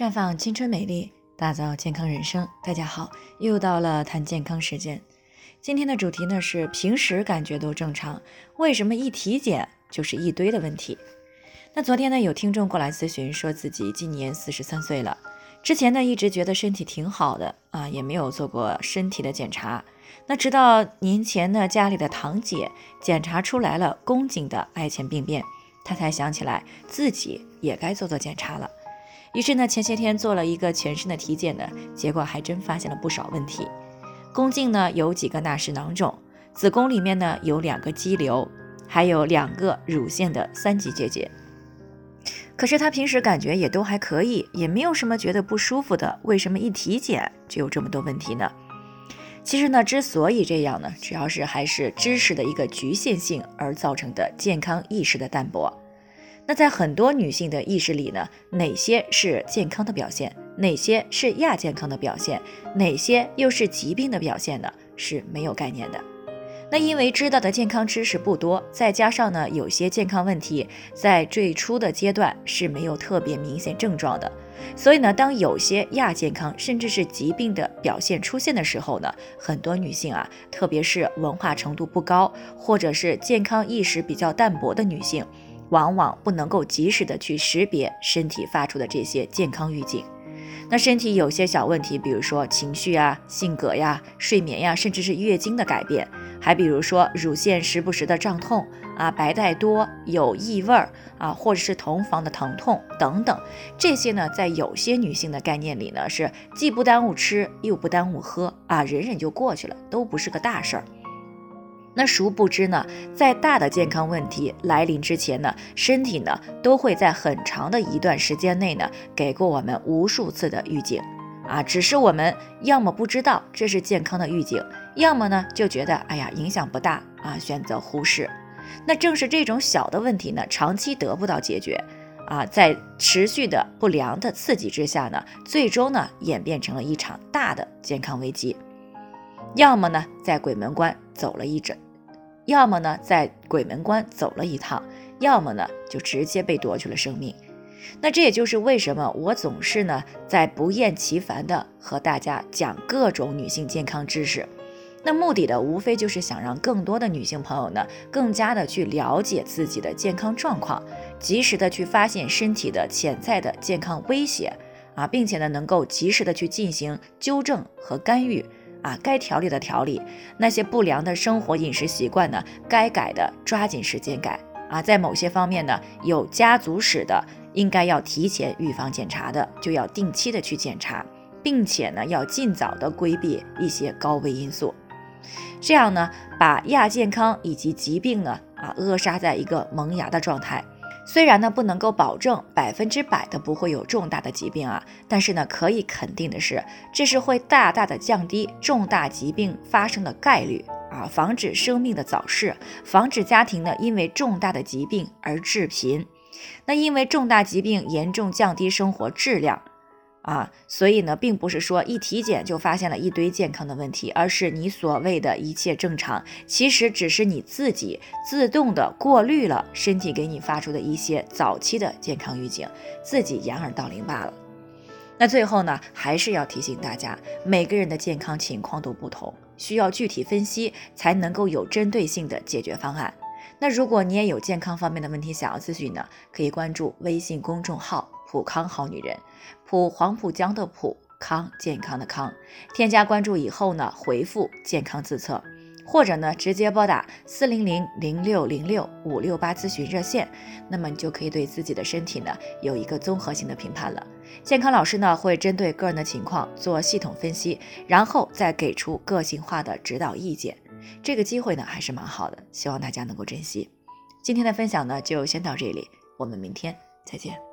绽放青春美丽，打造健康人生。大家好，又到了谈健康时间。今天的主题呢是平时感觉都正常，为什么一体检就是一堆的问题？那昨天呢有听众过来咨询，说自己今年四十三岁了，之前呢一直觉得身体挺好的啊，也没有做过身体的检查。那直到年前呢家里的堂姐检查出来了宫颈的癌前病变，他才想起来自己也该做做检查了。于是呢，前些天做了一个全身的体检呢，结果还真发现了不少问题。宫颈呢有几个纳氏囊肿，子宫里面呢有两个肌瘤，还有两个乳腺的三级结节。可是他平时感觉也都还可以，也没有什么觉得不舒服的，为什么一体检就有这么多问题呢？其实呢，之所以这样呢，主要是还是知识的一个局限性而造成的健康意识的淡薄。那在很多女性的意识里呢，哪些是健康的表现，哪些是亚健康的表现，哪些又是疾病的表现呢？是没有概念的。那因为知道的健康知识不多，再加上呢，有些健康问题在最初的阶段是没有特别明显症状的，所以呢，当有些亚健康甚至是疾病的表现出现的时候呢，很多女性啊，特别是文化程度不高或者是健康意识比较淡薄的女性。往往不能够及时的去识别身体发出的这些健康预警。那身体有些小问题，比如说情绪啊、性格呀、睡眠呀，甚至是月经的改变，还比如说乳腺时不时的胀痛啊、白带多、有异味儿啊，或者是同房的疼痛等等，这些呢，在有些女性的概念里呢，是既不耽误吃又不耽误喝啊，忍忍就过去了，都不是个大事儿。那殊不知呢，在大的健康问题来临之前呢，身体呢都会在很长的一段时间内呢给过我们无数次的预警啊，只是我们要么不知道这是健康的预警，要么呢就觉得哎呀影响不大啊，选择忽视。那正是这种小的问题呢，长期得不到解决啊，在持续的不良的刺激之下呢，最终呢演变成了一场大的健康危机。要么呢，在鬼门关走了一整，要么呢，在鬼门关走了一趟，要么呢，就直接被夺去了生命。那这也就是为什么我总是呢，在不厌其烦的和大家讲各种女性健康知识。那目的的无非就是想让更多的女性朋友呢，更加的去了解自己的健康状况，及时的去发现身体的潜在的健康威胁啊，并且呢，能够及时的去进行纠正和干预。啊，该调理的调理，那些不良的生活饮食习惯呢，该改的抓紧时间改啊。在某些方面呢，有家族史的，应该要提前预防检查的，就要定期的去检查，并且呢，要尽早的规避一些高危因素，这样呢，把亚健康以及疾病呢，啊，扼杀在一个萌芽的状态。虽然呢不能够保证百分之百的不会有重大的疾病啊，但是呢可以肯定的是，这是会大大的降低重大疾病发生的概率啊，防止生命的早逝，防止家庭呢因为重大的疾病而致贫。那因为重大疾病严重降低生活质量。啊，所以呢，并不是说一体检就发现了一堆健康的问题，而是你所谓的一切正常，其实只是你自己自动的过滤了身体给你发出的一些早期的健康预警，自己掩耳盗铃罢了。那最后呢，还是要提醒大家，每个人的健康情况都不同，需要具体分析才能够有针对性的解决方案。那如果你也有健康方面的问题想要咨询呢，可以关注微信公众号。普康好女人，普黄浦江的普康健康的康，添加关注以后呢，回复健康自测，或者呢直接拨打四零零零六零六五六八咨询热线，那么你就可以对自己的身体呢有一个综合性的评判了。健康老师呢会针对个人的情况做系统分析，然后再给出个性化的指导意见。这个机会呢还是蛮好的，希望大家能够珍惜。今天的分享呢就先到这里，我们明天再见。